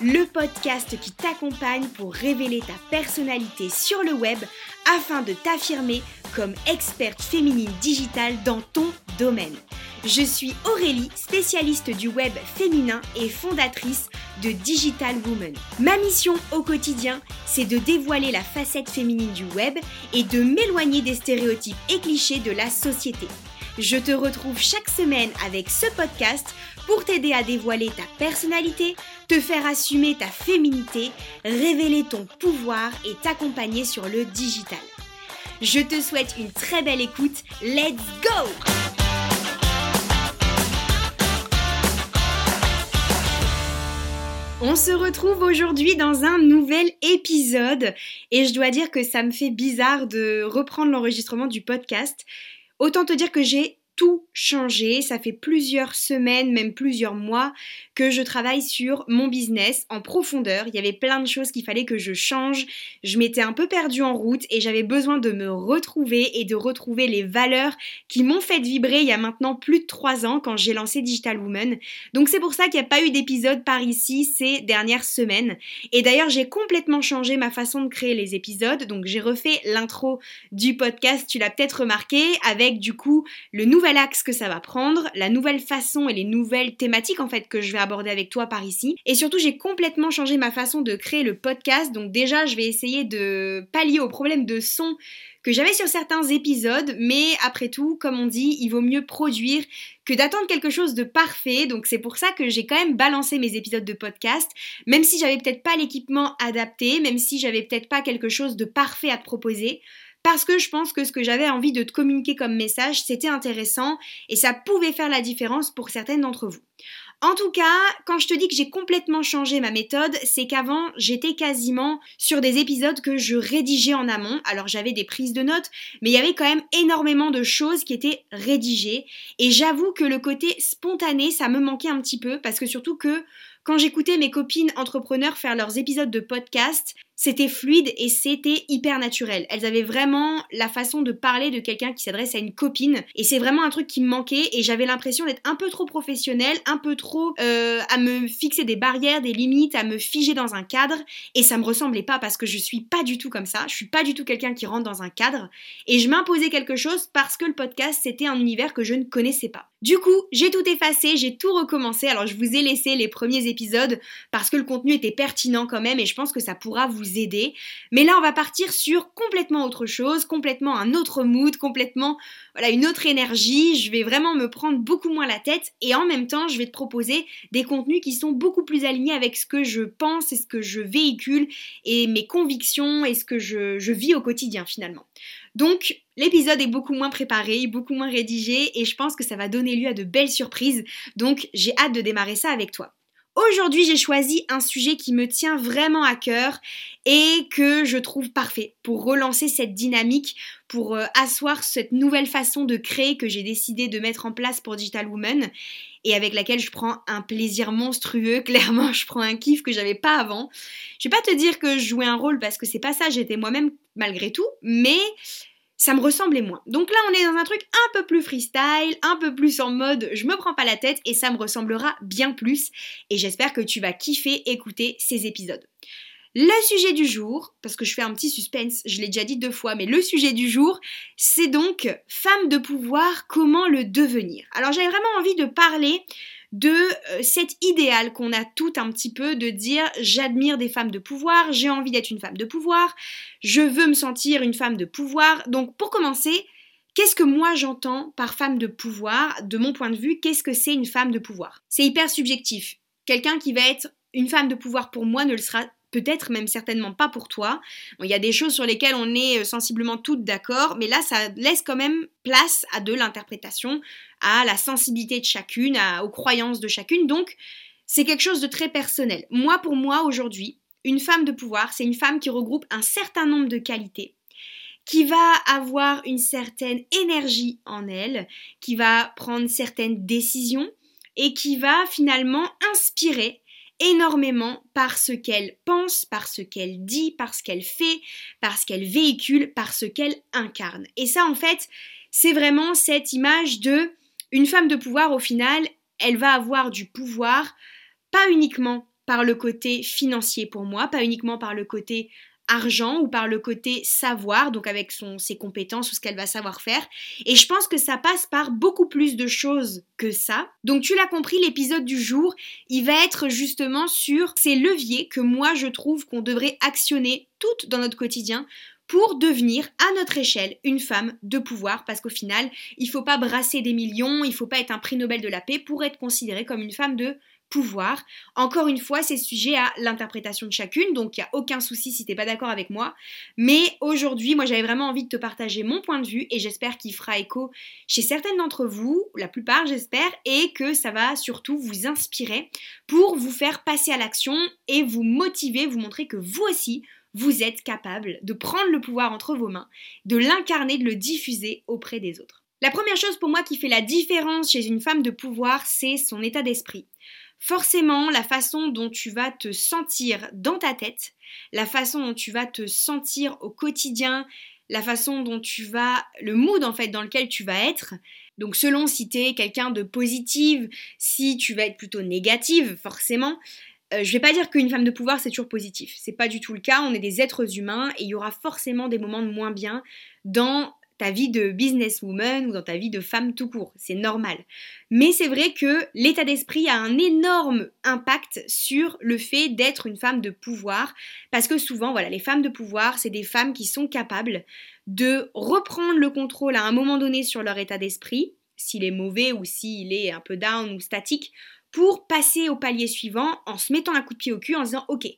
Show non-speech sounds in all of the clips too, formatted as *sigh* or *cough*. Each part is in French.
Le podcast qui t'accompagne pour révéler ta personnalité sur le web afin de t'affirmer comme experte féminine digitale dans ton domaine. Je suis Aurélie, spécialiste du web féminin et fondatrice de Digital Woman. Ma mission au quotidien, c'est de dévoiler la facette féminine du web et de m'éloigner des stéréotypes et clichés de la société. Je te retrouve chaque semaine avec ce podcast pour t'aider à dévoiler ta personnalité, te faire assumer ta féminité, révéler ton pouvoir et t'accompagner sur le digital. Je te souhaite une très belle écoute. Let's go! On se retrouve aujourd'hui dans un nouvel épisode et je dois dire que ça me fait bizarre de reprendre l'enregistrement du podcast. Autant te dire que j'ai tout changé. Ça fait plusieurs semaines, même plusieurs mois que je travaille sur mon business en profondeur. Il y avait plein de choses qu'il fallait que je change. Je m'étais un peu perdue en route et j'avais besoin de me retrouver et de retrouver les valeurs qui m'ont fait vibrer il y a maintenant plus de trois ans quand j'ai lancé Digital Woman. Donc c'est pour ça qu'il n'y a pas eu d'épisode par ici ces dernières semaines. Et d'ailleurs j'ai complètement changé ma façon de créer les épisodes. Donc j'ai refait l'intro du podcast, tu l'as peut-être remarqué, avec du coup le nouveau axe que ça va prendre, la nouvelle façon et les nouvelles thématiques en fait que je vais aborder avec toi par ici. Et surtout, j'ai complètement changé ma façon de créer le podcast. Donc déjà, je vais essayer de pallier au problème de son que j'avais sur certains épisodes, mais après tout, comme on dit, il vaut mieux produire que d'attendre quelque chose de parfait. Donc c'est pour ça que j'ai quand même balancé mes épisodes de podcast, même si j'avais peut-être pas l'équipement adapté, même si j'avais peut-être pas quelque chose de parfait à te proposer parce que je pense que ce que j'avais envie de te communiquer comme message, c'était intéressant et ça pouvait faire la différence pour certaines d'entre vous. En tout cas, quand je te dis que j'ai complètement changé ma méthode, c'est qu'avant, j'étais quasiment sur des épisodes que je rédigeais en amont. Alors j'avais des prises de notes, mais il y avait quand même énormément de choses qui étaient rédigées. Et j'avoue que le côté spontané, ça me manquait un petit peu, parce que surtout que quand j'écoutais mes copines entrepreneurs faire leurs épisodes de podcast, c'était fluide et c'était hyper naturel. Elles avaient vraiment la façon de parler de quelqu'un qui s'adresse à une copine et c'est vraiment un truc qui me manquait et j'avais l'impression d'être un peu trop professionnelle, un peu trop euh, à me fixer des barrières, des limites, à me figer dans un cadre et ça me ressemblait pas parce que je suis pas du tout comme ça, je suis pas du tout quelqu'un qui rentre dans un cadre et je m'imposais quelque chose parce que le podcast c'était un univers que je ne connaissais pas. Du coup, j'ai tout effacé, j'ai tout recommencé. Alors je vous ai laissé les premiers épisodes parce que le contenu était pertinent quand même et je pense que ça pourra vous aider. Mais là, on va partir sur complètement autre chose, complètement un autre mood, complètement voilà, une autre énergie. Je vais vraiment me prendre beaucoup moins la tête et en même temps, je vais te proposer des contenus qui sont beaucoup plus alignés avec ce que je pense et ce que je véhicule et mes convictions et ce que je, je vis au quotidien finalement. Donc, l'épisode est beaucoup moins préparé, beaucoup moins rédigé et je pense que ça va donner lieu à de belles surprises. Donc, j'ai hâte de démarrer ça avec toi. Aujourd'hui, j'ai choisi un sujet qui me tient vraiment à cœur et que je trouve parfait pour relancer cette dynamique, pour euh, asseoir cette nouvelle façon de créer que j'ai décidé de mettre en place pour Digital Woman et avec laquelle je prends un plaisir monstrueux. *laughs* Clairement, je prends un kiff que j'avais pas avant. Je vais pas te dire que je jouais un rôle parce que c'est pas ça, j'étais moi-même malgré tout, mais ça me ressemblait moins. Donc là, on est dans un truc un peu plus freestyle, un peu plus en mode je me prends pas la tête et ça me ressemblera bien plus. Et j'espère que tu vas kiffer écouter ces épisodes. Le sujet du jour, parce que je fais un petit suspense, je l'ai déjà dit deux fois, mais le sujet du jour, c'est donc femme de pouvoir, comment le devenir? Alors j'avais vraiment envie de parler de euh, cet idéal qu'on a tout un petit peu de dire j'admire des femmes de pouvoir, j'ai envie d'être une femme de pouvoir, je veux me sentir une femme de pouvoir. Donc pour commencer, qu'est-ce que moi j'entends par femme de pouvoir? De mon point de vue, qu'est-ce que c'est une femme de pouvoir? C'est hyper subjectif. Quelqu'un qui va être une femme de pouvoir pour moi ne le sera peut-être même certainement pas pour toi. Il y a des choses sur lesquelles on est euh, sensiblement toutes d'accord, mais là, ça laisse quand même place à de l'interprétation, à la sensibilité de chacune, aux croyances de chacune. Donc, c'est quelque chose de très personnel. Moi, pour moi, aujourd'hui, une femme de pouvoir, c'est une femme qui regroupe un certain nombre de qualités qui va avoir une certaine énergie en elle, qui va prendre certaines décisions et qui va finalement inspirer énormément par ce qu'elle pense, par ce qu'elle dit, par ce qu'elle fait, par ce qu'elle véhicule, par ce qu'elle incarne. Et ça, en fait, c'est vraiment cette image de une femme de pouvoir, au final, elle va avoir du pouvoir, pas uniquement par le côté financier pour moi, pas uniquement par le côté argent ou par le côté savoir, donc avec son, ses compétences ou ce qu'elle va savoir faire. Et je pense que ça passe par beaucoup plus de choses que ça. Donc tu l'as compris, l'épisode du jour, il va être justement sur ces leviers que moi je trouve qu'on devrait actionner toutes dans notre quotidien pour devenir à notre échelle une femme de pouvoir parce qu'au final, il faut pas brasser des millions, il faut pas être un prix Nobel de la paix pour être considérée comme une femme de pouvoir. Encore une fois, c'est sujet à l'interprétation de chacune, donc il n'y a aucun souci si t'es pas d'accord avec moi. Mais aujourd'hui, moi j'avais vraiment envie de te partager mon point de vue et j'espère qu'il fera écho chez certaines d'entre vous, la plupart j'espère, et que ça va surtout vous inspirer pour vous faire passer à l'action et vous motiver, vous montrer que vous aussi, vous êtes capable de prendre le pouvoir entre vos mains, de l'incarner, de le diffuser auprès des autres. La première chose pour moi qui fait la différence chez une femme de pouvoir, c'est son état d'esprit forcément la façon dont tu vas te sentir dans ta tête, la façon dont tu vas te sentir au quotidien, la façon dont tu vas, le mood en fait dans lequel tu vas être. Donc selon si tu es quelqu'un de positive, si tu vas être plutôt négative, forcément. Euh, je vais pas dire qu'une femme de pouvoir c'est toujours positif, c'est pas du tout le cas, on est des êtres humains et il y aura forcément des moments de moins bien dans ta vie de businesswoman ou dans ta vie de femme tout court, c'est normal. Mais c'est vrai que l'état d'esprit a un énorme impact sur le fait d'être une femme de pouvoir, parce que souvent, voilà, les femmes de pouvoir, c'est des femmes qui sont capables de reprendre le contrôle à un moment donné sur leur état d'esprit, s'il est mauvais ou s'il est un peu down ou statique, pour passer au palier suivant en se mettant un coup de pied au cul en disant ok,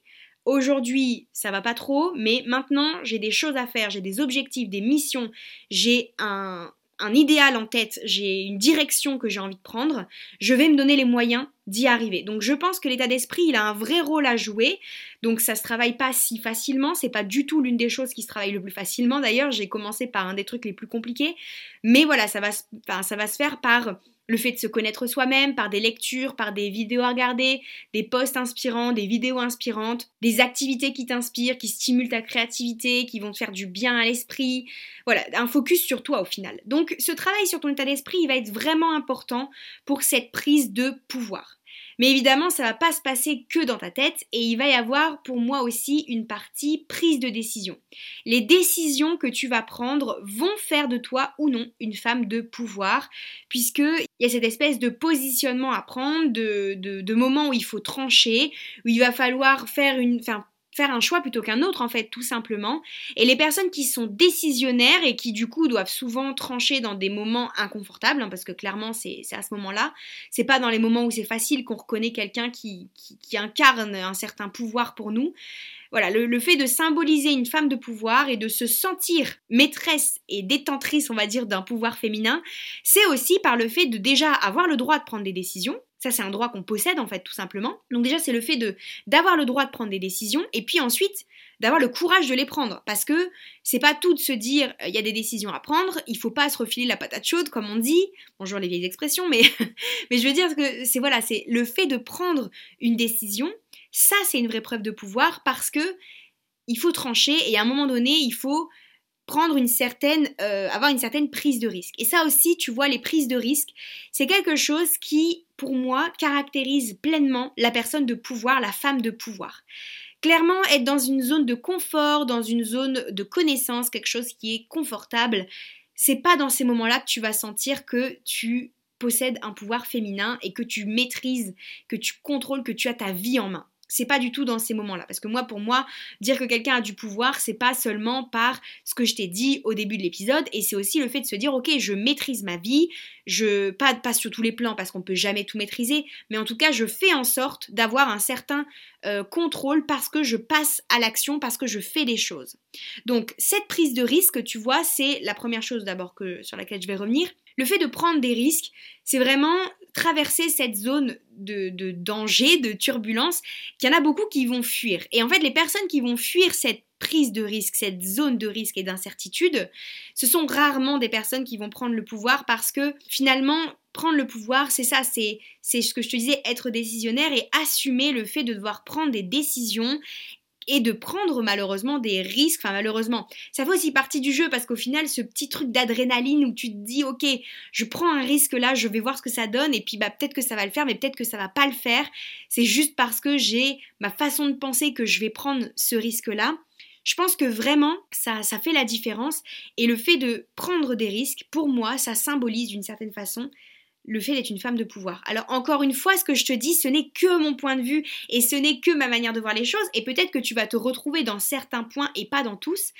Aujourd'hui, ça va pas trop, mais maintenant, j'ai des choses à faire, j'ai des objectifs, des missions, j'ai un, un idéal en tête, j'ai une direction que j'ai envie de prendre, je vais me donner les moyens d'y arriver. Donc je pense que l'état d'esprit, il a un vrai rôle à jouer. Donc ça se travaille pas si facilement, c'est pas du tout l'une des choses qui se travaille le plus facilement. D'ailleurs, j'ai commencé par un des trucs les plus compliqués, mais voilà, ça va, ça va se faire par le fait de se connaître soi-même par des lectures, par des vidéos à regarder, des posts inspirants, des vidéos inspirantes, des activités qui t'inspirent, qui stimulent ta créativité, qui vont te faire du bien à l'esprit. Voilà, un focus sur toi au final. Donc ce travail sur ton état d'esprit, il va être vraiment important pour cette prise de pouvoir. Mais évidemment, ça va pas se passer que dans ta tête et il va y avoir pour moi aussi une partie prise de décision. Les décisions que tu vas prendre vont faire de toi ou non une femme de pouvoir, puisque il y a cette espèce de positionnement à prendre, de, de, moments où il faut trancher, où il va falloir faire une, faire un choix plutôt qu'un autre en fait tout simplement. Et les personnes qui sont décisionnaires et qui du coup doivent souvent trancher dans des moments inconfortables hein, parce que clairement c'est à ce moment là c'est pas dans les moments où c'est facile qu'on reconnaît quelqu'un qui, qui, incarne un certain pouvoir pour nous. Voilà, le, le, fait de symboliser une femme de pouvoir et de se sentir maîtresse et détentrice, on va dire, d'un pouvoir féminin, c'est aussi par le fait de déjà avoir le droit de prendre des décisions, ça, c'est un droit qu'on possède, en fait, tout simplement. Donc, déjà, c'est le fait de d'avoir le droit de prendre des décisions et puis ensuite d'avoir le courage de les prendre. Parce que c'est pas tout de se dire il y a des décisions à prendre, il faut pas se refiler la patate chaude, comme on dit. Bonjour les vieilles expressions, mais, *laughs* mais je veux dire que c'est voilà, c'est le fait de prendre une décision, ça, c'est une vraie preuve de pouvoir parce que il faut trancher et à un moment donné, il faut prendre une certaine, euh, avoir une certaine prise de risque. Et ça aussi, tu vois, les prises de risque, c'est quelque chose qui, pour moi, caractérise pleinement la personne de pouvoir, la femme de pouvoir. Clairement, être dans une zone de confort, dans une zone de connaissance, quelque chose qui est confortable, c'est pas dans ces moments-là que tu vas sentir que tu possèdes un pouvoir féminin et que tu maîtrises, que tu contrôles, que tu as ta vie en main c'est pas du tout dans ces moments-là. Parce que moi, pour moi, dire que quelqu'un a du pouvoir, c'est pas seulement par ce que je t'ai dit au début de l'épisode, et c'est aussi le fait de se dire, ok, je maîtrise ma vie, je pas, pas sur tous les plans parce qu'on peut jamais tout maîtriser, mais en tout cas, je fais en sorte d'avoir un certain euh, contrôle parce que je passe à l'action, parce que je fais des choses. Donc, cette prise de risque, tu vois, c'est la première chose d'abord que sur laquelle je vais revenir. Le fait de prendre des risques, c'est vraiment traverser cette zone de, danger, de turbulence, qu'il y en a beaucoup qui vont fuir. Et en fait, les personnes qui vont fuir cette prise de risque, cette zone de risque et d'incertitude, ce sont rarement des personnes qui vont prendre le pouvoir parce que finalement, prendre le pouvoir, c'est ça, c'est, c'est ce que je te disais, être décisionnaire et assumer le fait de devoir prendre des décisions et de prendre malheureusement des risques. Enfin, malheureusement, ça fait aussi partie du jeu parce qu'au final, ce petit truc d'adrénaline où tu te dis, ok, je prends un risque là, je vais voir ce que ça donne, et puis bah, peut-être que ça va le faire, mais peut-être que ça va pas le faire. C'est juste parce que j'ai ma façon de penser que je vais prendre ce risque-là. Je pense que vraiment, ça, ça fait la différence. Et le fait de prendre des risques, pour moi, ça symbolise d'une certaine façon le fait d'être une femme de pouvoir. Alors encore une fois, ce que je te dis, ce n'est que mon point de vue et ce n'est que ma manière de voir les choses et peut-être que tu vas te retrouver dans certains points et pas dans tous.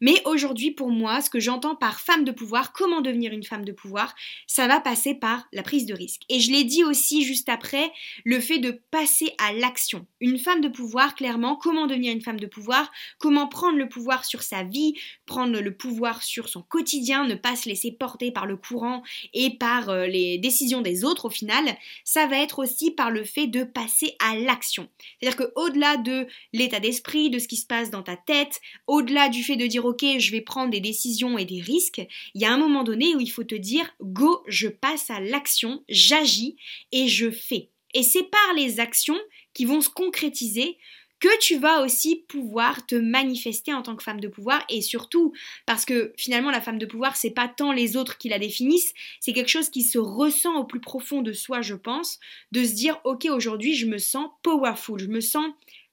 Mais aujourd'hui, pour moi, ce que j'entends par femme de pouvoir, comment devenir une femme de pouvoir, ça va passer par la prise de risque. Et je l'ai dit aussi juste après, le fait de passer à l'action. Une femme de pouvoir, clairement, comment devenir une femme de pouvoir, comment prendre le pouvoir sur sa vie, prendre le pouvoir sur son quotidien, ne pas se laisser porter par le courant et par euh, les décisions des autres au final, ça va être aussi par le fait de passer à l'action. C'est-à-dire que au-delà de l'état d'esprit, de ce qui se passe dans ta tête, au-delà du fait de dire ok, je vais prendre des décisions et des risques, il y a un moment donné où il faut te dire go, je passe à l'action, j'agis et je fais. Et c'est par les actions qui vont se concrétiser que tu vas aussi pouvoir te manifester en tant que femme de pouvoir et surtout parce que finalement la femme de pouvoir c'est pas tant les autres qui la définissent, c'est quelque chose qui se ressent au plus profond de soi je pense, de se dire ok aujourd'hui je me sens powerful, je me sens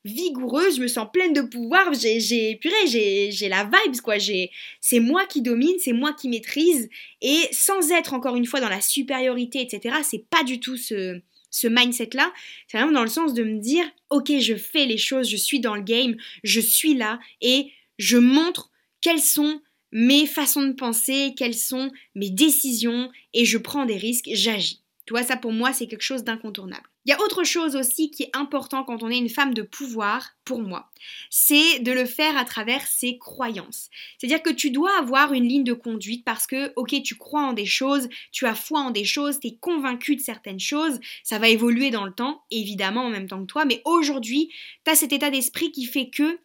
vigoureuse, je me sens pleine de pouvoir, j'ai, j'ai, purée, j'ai, j'ai la vibes, quoi, c'est moi qui domine, c'est moi qui maîtrise, et sans être encore une fois dans la supériorité, etc., c'est pas du tout ce, ce mindset-là, c'est vraiment dans le sens de me dire, ok, je fais les choses, je suis dans le game, je suis là et je montre quelles sont mes façons de penser, quelles sont mes décisions et je prends des risques, j'agis. Tu vois, ça pour moi, c'est quelque chose d'incontournable. Il y a autre chose aussi qui est important quand on est une femme de pouvoir, pour moi, c'est de le faire à travers ses croyances. C'est-à-dire que tu dois avoir une ligne de conduite parce que, ok, tu crois en des choses, tu as foi en des choses, tu es convaincu de certaines choses, ça va évoluer dans le temps, évidemment en même temps que toi, mais aujourd'hui, tu as cet état d'esprit qui fait que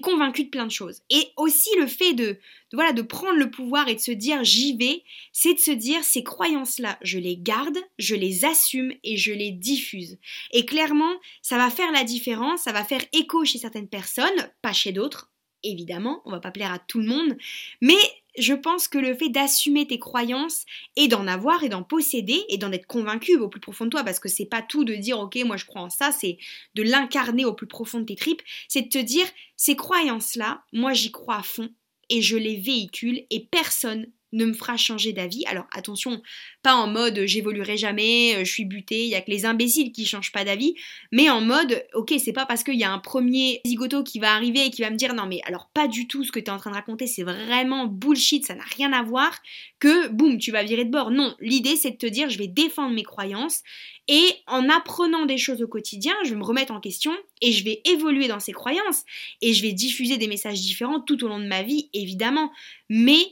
convaincu de plein de choses. Et aussi le fait de, voilà, de prendre le pouvoir et de se dire j'y vais, c'est de se dire ces croyances-là, je les garde, je les assume et je les diffuse. Et clairement, ça va faire la différence, ça va faire écho chez certaines personnes, pas chez d'autres, évidemment, on va pas plaire à tout le monde, mais je pense que le fait d'assumer tes croyances et d'en avoir et d'en posséder et d'en être convaincu au plus profond de toi, parce que c'est pas tout de dire ok moi je crois en ça, c'est de l'incarner au plus profond de tes tripes, c'est de te dire ces croyances-là, moi j'y crois à fond et je les véhicule et personne ne me fera changer d'avis. Alors attention, pas en mode j'évoluerai jamais, euh, je suis buté, il y a que les imbéciles qui changent pas d'avis, mais en mode ok, c'est pas parce qu'il y a un premier zigoto qui va arriver et qui va me dire non mais alors pas du tout ce que tu es en train de raconter, c'est vraiment bullshit, ça n'a rien à voir, que boum, tu vas virer de bord. Non, l'idée c'est de te dire je vais défendre mes croyances et en apprenant des choses au quotidien, je vais me remettre en question et je vais évoluer dans ces croyances et je vais diffuser des messages différents tout au long de ma vie, évidemment. Mais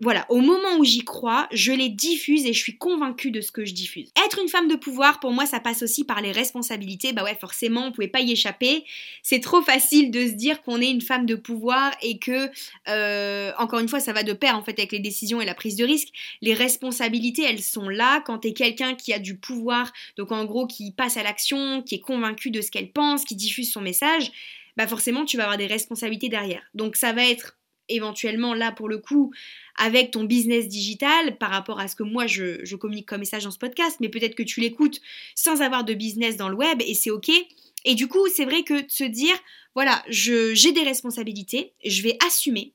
voilà, au moment où j'y crois, je les diffuse et je suis convaincue de ce que je diffuse. Être une femme de pouvoir, pour moi, ça passe aussi par les responsabilités. Bah ouais, forcément, on pouvait pas y échapper. C'est trop facile de se dire qu'on est une femme de pouvoir et que, euh, encore une fois, ça va de pair en fait avec les décisions et la prise de risque. Les responsabilités, elles sont là quand t'es quelqu'un qui a du pouvoir, donc en gros qui passe à l'action, qui est convaincu de ce qu'elle pense, qui diffuse son message. Bah forcément, tu vas avoir des responsabilités derrière. Donc ça va être éventuellement là pour le coup avec ton business digital par rapport à ce que moi je, communique comme message dans ce podcast, mais peut-être que tu l'écoutes sans avoir de business dans le web et c'est ok. Et du coup, c'est vrai que de se dire, voilà, j'ai des responsabilités, je vais assumer.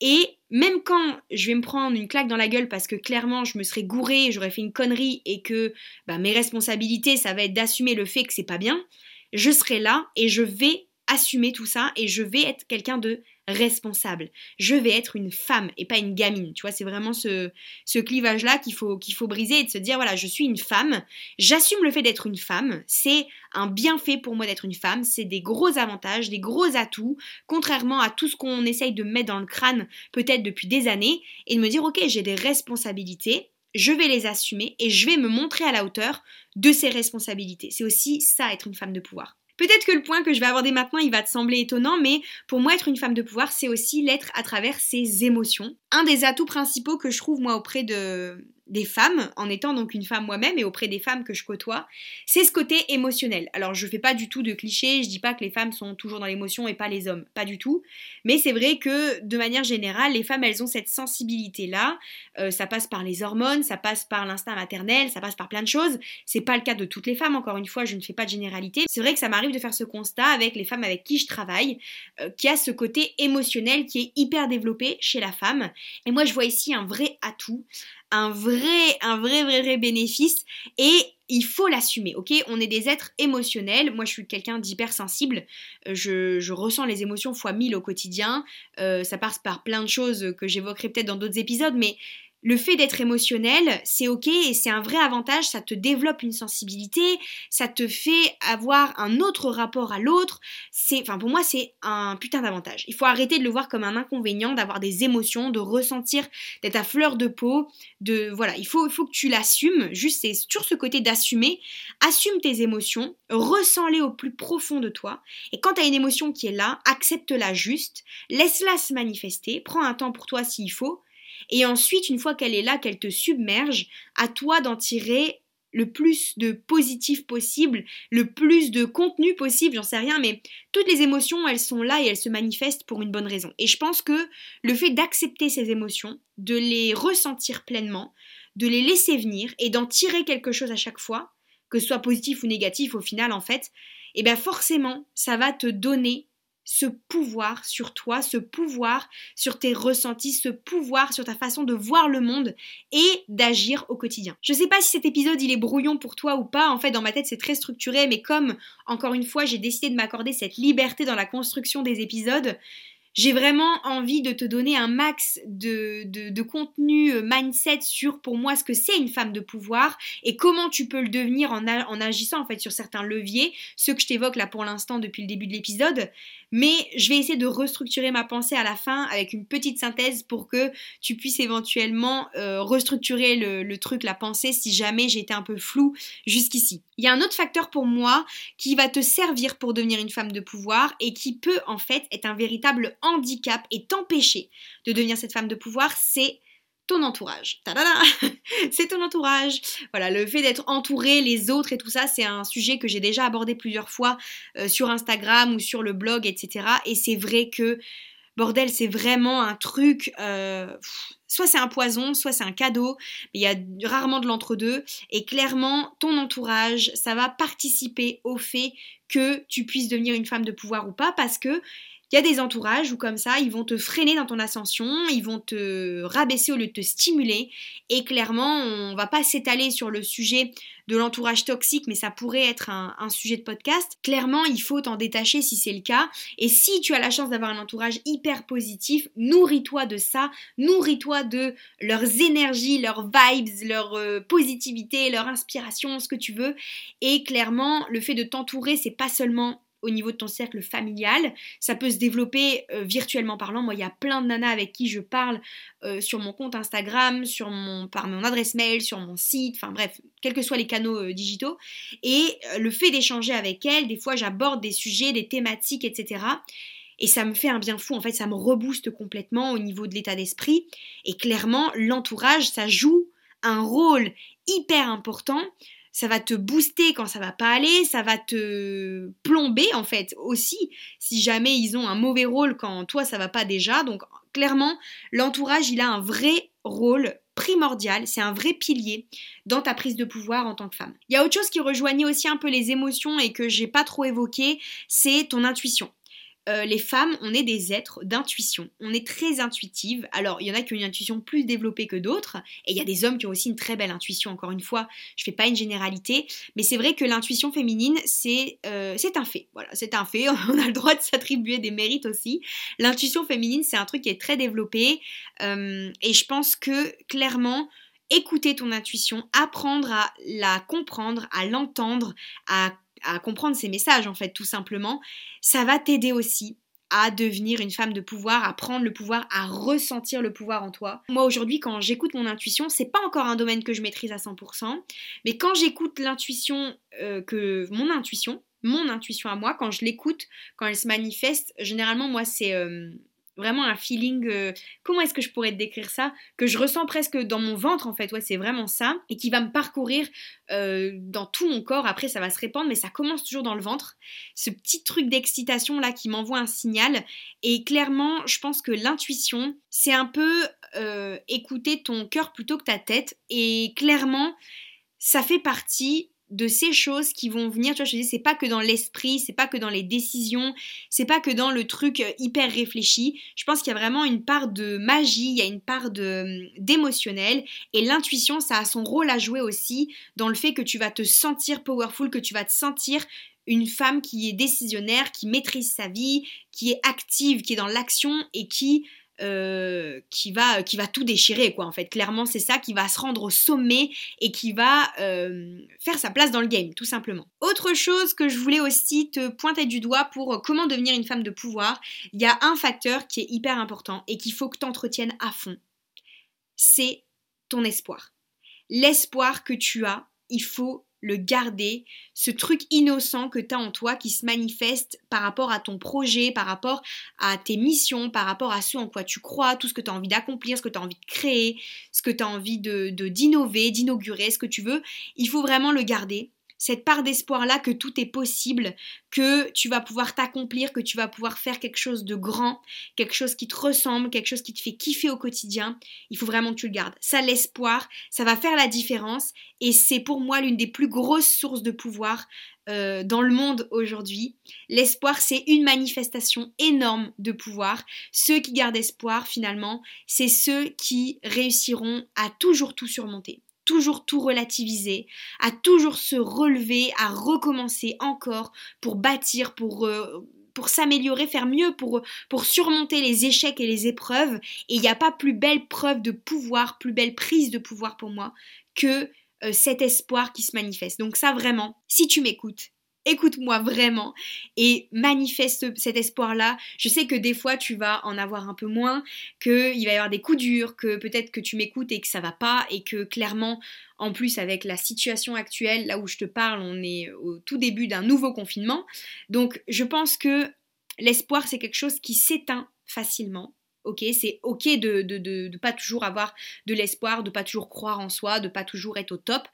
Et même quand je vais me prendre une claque dans la gueule parce que clairement je me serais gourée, j'aurais fait une connerie et que bah, mes responsabilités, ça va être d'assumer le fait que c'est pas bien, je serai là et je vais assumer tout ça et je vais être quelqu'un de responsable. Je vais être une femme et pas une gamine. Tu vois, c'est vraiment ce, ce clivage-là qu'il faut, qu'il faut briser et de se dire, voilà, je suis une femme, j'assume le fait d'être une femme, c'est un bienfait pour moi d'être une femme, c'est des gros avantages, des gros atouts, contrairement à tout ce qu'on essaye de mettre dans le crâne peut-être depuis des années, et de me dire, ok, j'ai des responsabilités, je vais les assumer et je vais me montrer à la hauteur de ces responsabilités. C'est aussi ça, être une femme de pouvoir. Peut-être que le point que je vais aborder maintenant, il va te sembler étonnant, mais pour moi, être une femme de pouvoir, c'est aussi l'être à travers ses émotions. Un des atouts principaux que je trouve, moi, auprès de, des femmes, en étant donc une femme moi-même et auprès des femmes que je côtoie, c'est ce côté émotionnel. Alors je fais pas du tout de clichés, je dis pas que les femmes sont toujours dans l'émotion et pas les hommes, pas du tout. Mais c'est vrai que de manière générale, les femmes elles ont cette sensibilité-là. Euh, ça passe par les hormones, ça passe par l'instinct maternel, ça passe par plein de choses. C'est pas le cas de toutes les femmes, encore une fois, je ne fais pas de généralité. C'est vrai que ça m'arrive de faire ce constat avec les femmes avec qui je travaille, euh, qui a ce côté émotionnel qui est hyper développé chez la femme. Et moi je vois ici un vrai atout un vrai, un vrai, vrai, vrai bénéfice et il faut l'assumer, ok? On est des êtres émotionnels. Moi, je suis quelqu'un d'hypersensible. Euh, je, je, ressens les émotions fois mille au quotidien. Euh, ça passe par plein de choses que j'évoquerai peut-être dans d'autres épisodes, mais le fait d'être émotionnel, c'est ok et c'est un vrai avantage, ça te développe une sensibilité, ça te fait avoir un autre rapport à l'autre. C'est, enfin pour moi c'est un putain d'avantage. Il faut arrêter de le voir comme un inconvénient, d'avoir des émotions, de ressentir, d'être à fleur de peau, de voilà, il faut, il faut que tu l'assumes. Juste c'est sur ce côté d'assumer, assume tes émotions, ressens-les au plus profond de toi et quand tu as une émotion qui est là, accepte-la juste, laisse-la se manifester, prends un temps pour toi s'il faut et ensuite, une fois qu'elle est là, qu'elle te submerge, à toi d'en tirer le plus de positif possible, le plus de contenu possible, j'en sais rien, mais toutes les émotions, elles sont là et elles se manifestent pour une bonne raison. Et je pense que le fait d'accepter ces émotions, de les ressentir pleinement, de les laisser venir et d'en tirer quelque chose à chaque fois, que ce soit positif ou négatif au final en fait, et eh bien forcément, ça va te donner ce pouvoir sur toi, ce pouvoir sur tes ressentis, ce pouvoir sur ta façon de voir le monde et d'agir au quotidien. Je sais pas si cet épisode il est brouillon pour toi ou pas, en fait dans ma tête c'est très structuré, mais comme encore une fois j'ai décidé de m'accorder cette liberté dans la construction des épisodes, j'ai vraiment envie de te donner un max de, de, contenu euh, mindset sur pour moi ce que c'est une femme de pouvoir et comment tu peux le devenir en, agissant en fait sur certains leviers, ceux que je t'évoque là pour l'instant depuis le début de l'épisode. Mais je vais essayer de restructurer ma pensée à la fin avec une petite synthèse pour que tu puisses éventuellement euh, restructurer le, le, truc, la pensée, si jamais été un peu flou jusqu'ici. Il y a un autre facteur pour moi qui va te servir pour devenir une femme de pouvoir et qui peut en fait être un véritable handicap et t'empêcher de devenir cette femme de pouvoir, c'est ton entourage. *laughs* c'est ton entourage. Voilà, le fait d'être entouré, les autres et tout ça, c'est un sujet que j'ai déjà abordé plusieurs fois euh, sur Instagram ou sur le blog, etc. Et c'est vrai que, bordel, c'est vraiment un truc... Euh, soit c'est un poison, soit c'est un cadeau, mais il y a rarement de l'entre-deux. Et clairement, ton entourage, ça va participer au fait que tu puisses devenir une femme de pouvoir ou pas, parce que il y a des entourages où comme ça, ils vont te freiner dans ton ascension, ils vont te rabaisser au lieu de te stimuler. Et clairement, on va pas s'étaler sur le sujet de l'entourage toxique, mais ça pourrait être un, sujet de podcast. Clairement, il faut t'en détacher si c'est le cas. Et si tu as la chance d'avoir un entourage hyper positif, nourris-toi de ça, nourris-toi de leurs énergies, leurs vibes, leur euh, positivité, leur inspiration, ce que tu veux. Et clairement, le fait de t'entourer, c'est pas seulement au niveau de ton cercle familial. Ça peut se développer euh, virtuellement parlant. Moi, il y a plein de nanas avec qui je parle euh, sur mon compte Instagram, par mon adresse mail, sur mon site, enfin bref, quels que soient les canaux euh, digitaux. Et le fait d'échanger avec elles, des fois j'aborde des sujets, des thématiques, etc. Et ça me fait un bien fou, en fait, ça me rebooste complètement au niveau de l'état d'esprit. Et clairement, l'entourage, ça joue un rôle hyper important ça va te booster quand ça va pas aller, ça va te plomber en fait aussi si jamais ils ont un mauvais rôle quand toi ça va pas déjà. Donc clairement, l'entourage, il a un vrai rôle primordial, c'est un vrai pilier dans ta prise de pouvoir en tant que femme. Il y a autre chose qui rejoignait aussi un peu les émotions et que j'ai pas trop évoqué, c'est ton intuition. Euh, les femmes, on est des êtres d'intuition. On est très intuitive. Alors, il y en a qui ont une intuition plus développée que d'autres, et il y a des hommes qui ont aussi une très belle intuition. Encore une fois, je fais pas une généralité, mais c'est vrai que l'intuition féminine, c'est euh, un fait. Voilà, c'est un fait. *laughs* On a le droit de s'attribuer des mérites aussi. L'intuition féminine, c'est un truc qui est très développé, euh, et je pense que clairement, écouter ton intuition, apprendre à la comprendre, à l'entendre, à à comprendre ces messages en fait tout simplement, ça va t'aider aussi à devenir une femme de pouvoir, à prendre le pouvoir, à ressentir le pouvoir en toi. Moi aujourd'hui quand j'écoute mon intuition, c'est pas encore un domaine que je maîtrise à 100%, mais quand j'écoute l'intuition euh, que mon intuition, mon intuition à moi, quand je l'écoute, quand elle se manifeste, généralement moi c'est euh, vraiment un feeling, euh, comment est-ce que je pourrais te décrire ça Que je ressens presque dans mon ventre en fait, ouais c'est vraiment ça, et qui va me parcourir euh, dans tout mon corps, après ça va se répandre, mais ça commence toujours dans le ventre, ce petit truc d'excitation là qui m'envoie un signal, et clairement je pense que l'intuition c'est un peu euh, écouter ton cœur plutôt que ta tête, et clairement ça fait partie de ces choses qui vont venir, tu vois, je te dis, c'est pas que dans l'esprit, c'est pas que dans les décisions, c'est pas que dans le truc euh, hyper réfléchi. Je pense qu'il y a vraiment une part de magie, il y a une part de d'émotionnel et l'intuition, ça a son rôle à jouer aussi dans le fait que tu vas te sentir powerful, que tu vas te sentir une femme qui est décisionnaire, qui maîtrise sa vie, qui est active, qui est dans l'action et qui euh, qui, va, qui va tout déchirer, quoi, en fait. Clairement, c'est ça qui va se rendre au sommet et qui va euh, faire sa place dans le game, tout simplement. Autre chose que je voulais aussi te pointer du doigt pour comment devenir une femme de pouvoir, il y a un facteur qui est hyper important et qu'il faut que tu entretiennes à fond. C'est ton espoir. L'espoir que tu as, il faut le garder, ce truc innocent que tu as en toi qui se manifeste par rapport à ton projet, par rapport à tes missions, par rapport à ce en quoi tu crois, tout ce que tu as envie d'accomplir, ce que tu as envie de créer, ce que tu as envie de d'innover, d'inaugurer, ce que tu veux, il faut vraiment le garder cette part d'espoir-là que tout est possible, que tu vas pouvoir t'accomplir, que tu vas pouvoir faire quelque chose de grand, quelque chose qui te ressemble, quelque chose qui te fait kiffer au quotidien, il faut vraiment que tu le gardes. Ça, l'espoir, ça va faire la différence et c'est pour moi l'une des plus grosses sources de pouvoir euh, dans le monde aujourd'hui. L'espoir, c'est une manifestation énorme de pouvoir. Ceux qui gardent espoir, finalement, c'est ceux qui réussiront à toujours tout surmonter toujours tout relativiser, à toujours se relever, à recommencer encore pour bâtir, pour, euh, pour s'améliorer, faire mieux, pour, surmonter les échecs et les épreuves. Et il n'y a pas plus belle preuve de pouvoir, plus belle prise de pouvoir pour moi que euh, cet espoir qui se manifeste. Donc ça vraiment, si tu m'écoutes, écoute-moi vraiment et manifeste cet espoir-là. Je sais que des fois tu vas en avoir un peu moins, qu'il va y avoir des coups durs, que peut-être que tu m'écoutes et que ça va pas et que clairement, en plus avec la situation actuelle, là où je te parle, on est au tout début d'un nouveau confinement. Donc je pense que l'espoir c'est quelque chose qui s'éteint facilement ok C'est ok de de, de, pas toujours avoir de l'espoir, de pas toujours croire en soi, de pas toujours être au top.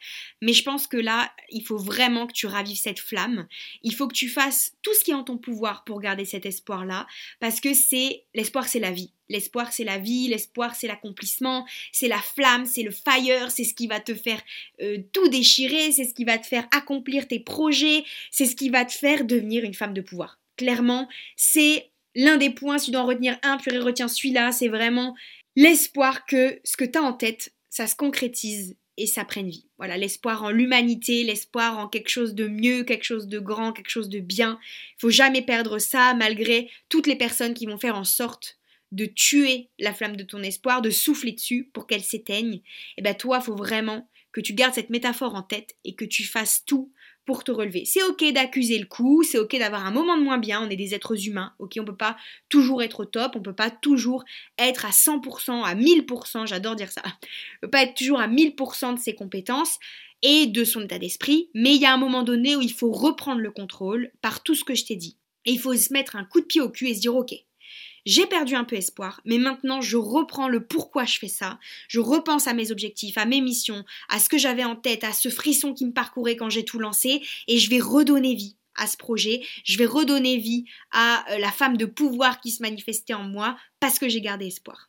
Mais je pense que là, il faut vraiment que tu ravives cette flamme. Il faut que tu fasses tout ce qui est en ton pouvoir pour garder cet espoir-là. Parce que c'est l'espoir, c'est la vie. L'espoir, c'est la vie, l'espoir, c'est l'accomplissement, c'est la flamme, c'est le fire, c'est ce qui va te faire euh, tout déchirer, c'est ce qui va te faire accomplir tes projets, c'est ce qui va te faire devenir une femme de pouvoir. Clairement, c'est l'un des points, si tu dois en retenir un, puis retiens celui-là, c'est vraiment l'espoir que ce que tu as en tête, ça se concrétise et ça prenne vie. Voilà, l'espoir en l'humanité, l'espoir en quelque chose de mieux, quelque chose de grand, quelque chose de bien. Il faut jamais perdre ça malgré toutes les personnes qui vont faire en sorte de tuer la flamme de ton espoir, de souffler dessus pour qu'elle s'éteigne. Et eh bien toi, il faut vraiment que tu gardes cette métaphore en tête et que tu fasses tout pour te relever. C'est ok d'accuser le coup, c'est ok d'avoir un moment de moins bien, on est des êtres humains, ok, on peut pas toujours être au top, on peut pas toujours être à 100%, à 1000%, j'adore dire ça, on peut pas être toujours à 1000% de ses compétences et de son état d'esprit, mais il y a un moment donné où il faut reprendre le contrôle par tout ce que je t'ai dit. Et il faut se mettre un coup de pied au cul et se dire ok, j'ai perdu un peu espoir, mais maintenant je reprends le pourquoi je fais ça. Je repense à mes objectifs, à mes missions, à ce que j'avais en tête, à ce frisson qui me parcourait quand j'ai tout lancé, et je vais redonner vie à ce projet, je vais redonner vie à euh, la femme de pouvoir qui se manifestait en moi parce que j'ai gardé espoir.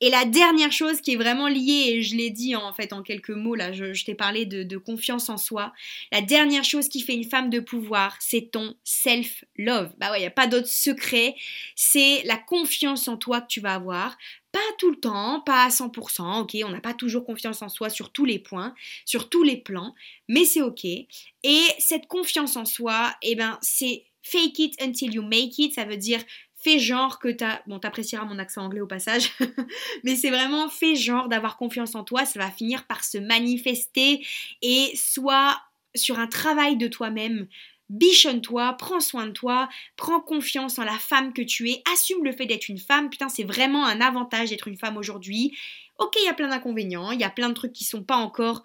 Et la dernière chose qui est vraiment liée, et je l'ai dit en fait quelques mots, là, je, t'ai parlé de, confiance en soi. La dernière chose qui fait une femme de pouvoir, c'est ton self-love. Bah ouais, il n'y a pas d'autre secret. C'est la confiance en toi que tu vas avoir. Pas tout le temps, pas à 100%, ok, on n'a pas toujours confiance en soi sur tous les points, sur tous les plans, mais c'est ok. Et cette confiance en soi, eh ben, c'est fake it until you make it, ça veut dire fais genre que t'as... Bon, t'apprécieras mon accent anglais au passage, *laughs* mais c'est vraiment fais genre d'avoir confiance en toi, ça va finir par se manifester et soit sur un travail de toi-même, bichonne-toi, prends soin de toi, prends confiance en la femme que tu es, assume le fait d'être une femme, putain c'est vraiment un avantage d'être une femme aujourd'hui. Ok, il y a plein d'inconvénients, il y a plein de trucs qui sont pas encore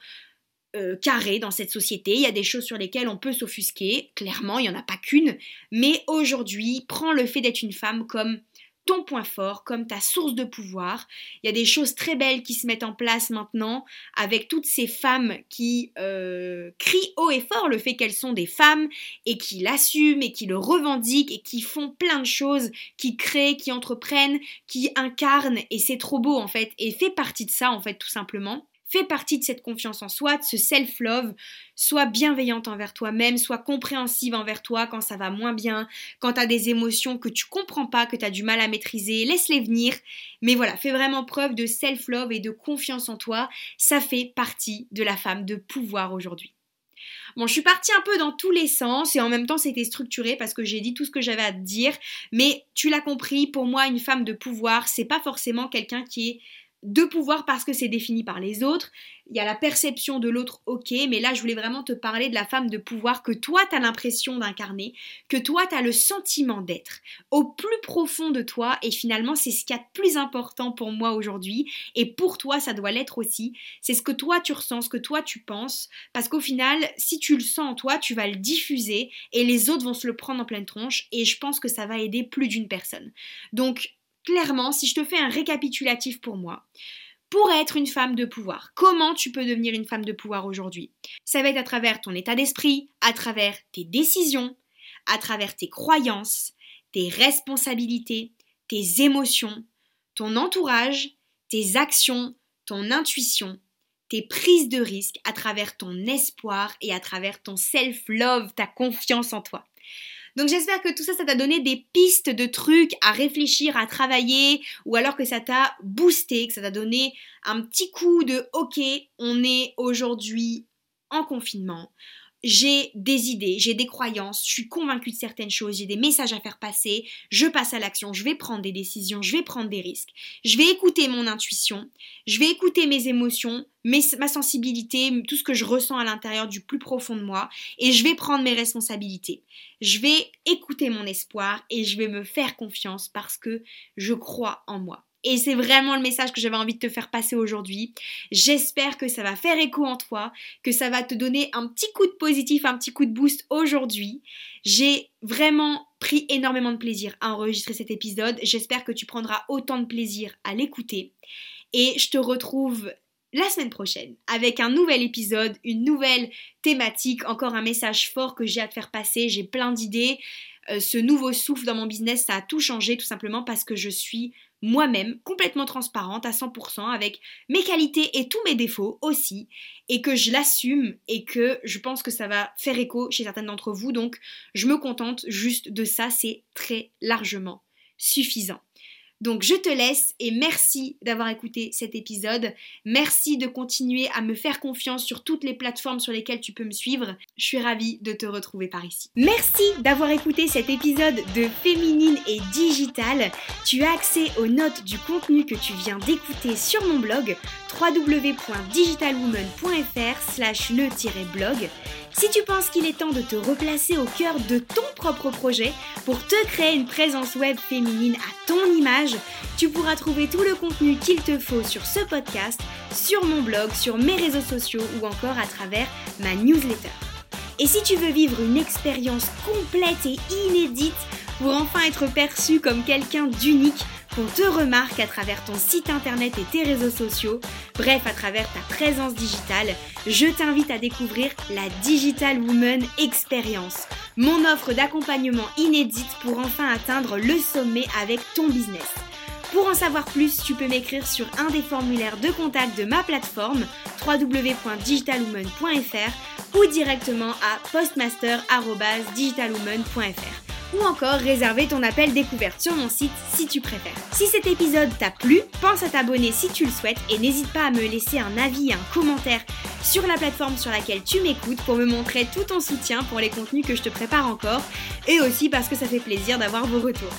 euh, carré dans cette société, il y a des choses sur lesquelles on peut s'offusquer, clairement, il n'y en a pas qu'une, mais aujourd'hui, prends le fait d'être une femme comme ton point fort, comme ta source de pouvoir. Il y a des choses très belles qui se mettent en place maintenant avec toutes ces femmes qui euh, crient haut et fort le fait qu'elles sont des femmes et qui l'assument et qui le revendiquent et qui font plein de choses, qui créent, qui entreprennent, qui incarnent. Et c'est trop beau en fait. Et fait partie de ça en fait tout simplement fais partie de cette confiance en soi, de ce self-love, sois bienveillante envers toi-même, sois compréhensive envers toi quand ça va moins bien, quand tu as des émotions que tu comprends pas, que tu as du mal à maîtriser, laisse-les venir. Mais voilà, fais vraiment preuve de self-love et de confiance en toi, ça fait partie de la femme de pouvoir aujourd'hui. Bon, je suis partie un peu dans tous les sens et en même temps c'était structuré parce que j'ai dit tout ce que j'avais à te dire, mais tu l'as compris, pour moi une femme de pouvoir, c'est pas forcément quelqu'un qui est de pouvoir parce que c'est défini par les autres. Il y a la perception de l'autre, ok, mais là je voulais vraiment te parler de la femme de pouvoir que toi tu as l'impression d'incarner, que toi tu as le sentiment d'être au plus profond de toi et finalement c'est ce qu'il y a de plus important pour moi aujourd'hui et pour toi ça doit l'être aussi. C'est ce que toi tu ressens, ce que toi tu penses parce qu'au final si tu le sens en toi tu vas le diffuser et les autres vont se le prendre en pleine tronche et je pense que ça va aider plus d'une personne. Donc clairement, si je te fais un récapitulatif pour moi, pour être une femme de pouvoir, comment tu peux devenir une femme de pouvoir aujourd'hui? Ça va être à travers ton état d'esprit, à travers tes décisions, à travers tes croyances, tes responsabilités, tes émotions, ton entourage, tes actions, ton intuition, tes prises de risque, à travers ton espoir et à travers ton self-love, ta confiance en toi. Donc j'espère que tout ça, ça t'a donné des pistes de trucs à réfléchir, à travailler, ou alors que ça t'a boosté, que ça t'a donné un petit coup de ok, on est aujourd'hui en confinement j'ai des idées, j'ai des croyances, je suis convaincue de certaines choses, j'ai des messages à faire passer, je passe à l'action, je vais prendre des décisions, je vais prendre des risques, je vais écouter mon intuition, je vais écouter mes émotions, ma sensibilité, tout ce que je ressens à l'intérieur du plus profond de moi, et je vais prendre mes responsabilités. Je vais écouter mon espoir et je vais me faire confiance parce que je crois en moi. Et c'est vraiment le message que j'avais envie de te faire passer aujourd'hui. J'espère que ça va faire écho en toi, que ça va te donner un petit coup de positif, un petit coup de boost aujourd'hui. J'ai vraiment pris énormément de plaisir à enregistrer cet épisode. J'espère que tu prendras autant de plaisir à l'écouter. Et je te retrouve la semaine prochaine avec un nouvel épisode, une nouvelle thématique, encore un message fort que j'ai à te faire passer. J'ai plein d'idées. Euh, ce nouveau souffle dans mon business, ça a tout changé tout simplement parce que je suis moi-même, complètement transparente à 100% avec mes qualités et tous mes défauts aussi, et que je l'assume et que je pense que ça va faire écho chez certaines d'entre vous, donc je me contente juste de ça, c'est très largement suffisant. Donc je te laisse et merci d'avoir écouté cet épisode. Merci de continuer à me faire confiance sur toutes les plateformes sur lesquelles tu peux me suivre. Je suis ravie de te retrouver par ici. Merci d'avoir écouté cet épisode de Féminine et Digital. Tu as accès aux notes du contenu que tu viens d'écouter sur mon blog www.digitalwoman.fr slash le-blog. Si tu penses qu'il est temps de te replacer au cœur de ton propre projet pour te créer une présence web féminine à ton image, tu pourras trouver tout le contenu qu'il te faut sur ce podcast, sur mon blog, sur mes réseaux sociaux ou encore à travers ma newsletter. Et si tu veux vivre une expérience complète et inédite pour enfin être perçu comme quelqu'un d'unique, qu'on te remarque à travers ton site internet et tes réseaux sociaux, bref à travers ta présence digitale, je t'invite à découvrir la Digital Woman Experience, mon offre d'accompagnement inédite pour enfin atteindre le sommet avec ton business. Pour en savoir plus, tu peux m'écrire sur un des formulaires de contact de ma plateforme www.digitalwoman.fr ou directement à postmaster.digitalwoman.fr ou encore réserver ton appel découverte sur mon site si tu préfères. Si cet épisode t'a plu, pense à t'abonner si tu le souhaites et n'hésite pas à me laisser un avis et un commentaire sur la plateforme sur laquelle tu m'écoutes pour me montrer tout ton soutien pour les contenus que je te prépare encore et aussi parce que ça fait plaisir d'avoir vos retours.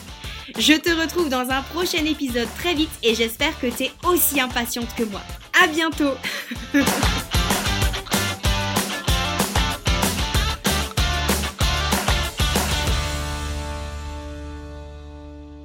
Je te retrouve dans un prochain épisode très vite et j'espère que tu es aussi impatiente que moi. À bientôt *laughs*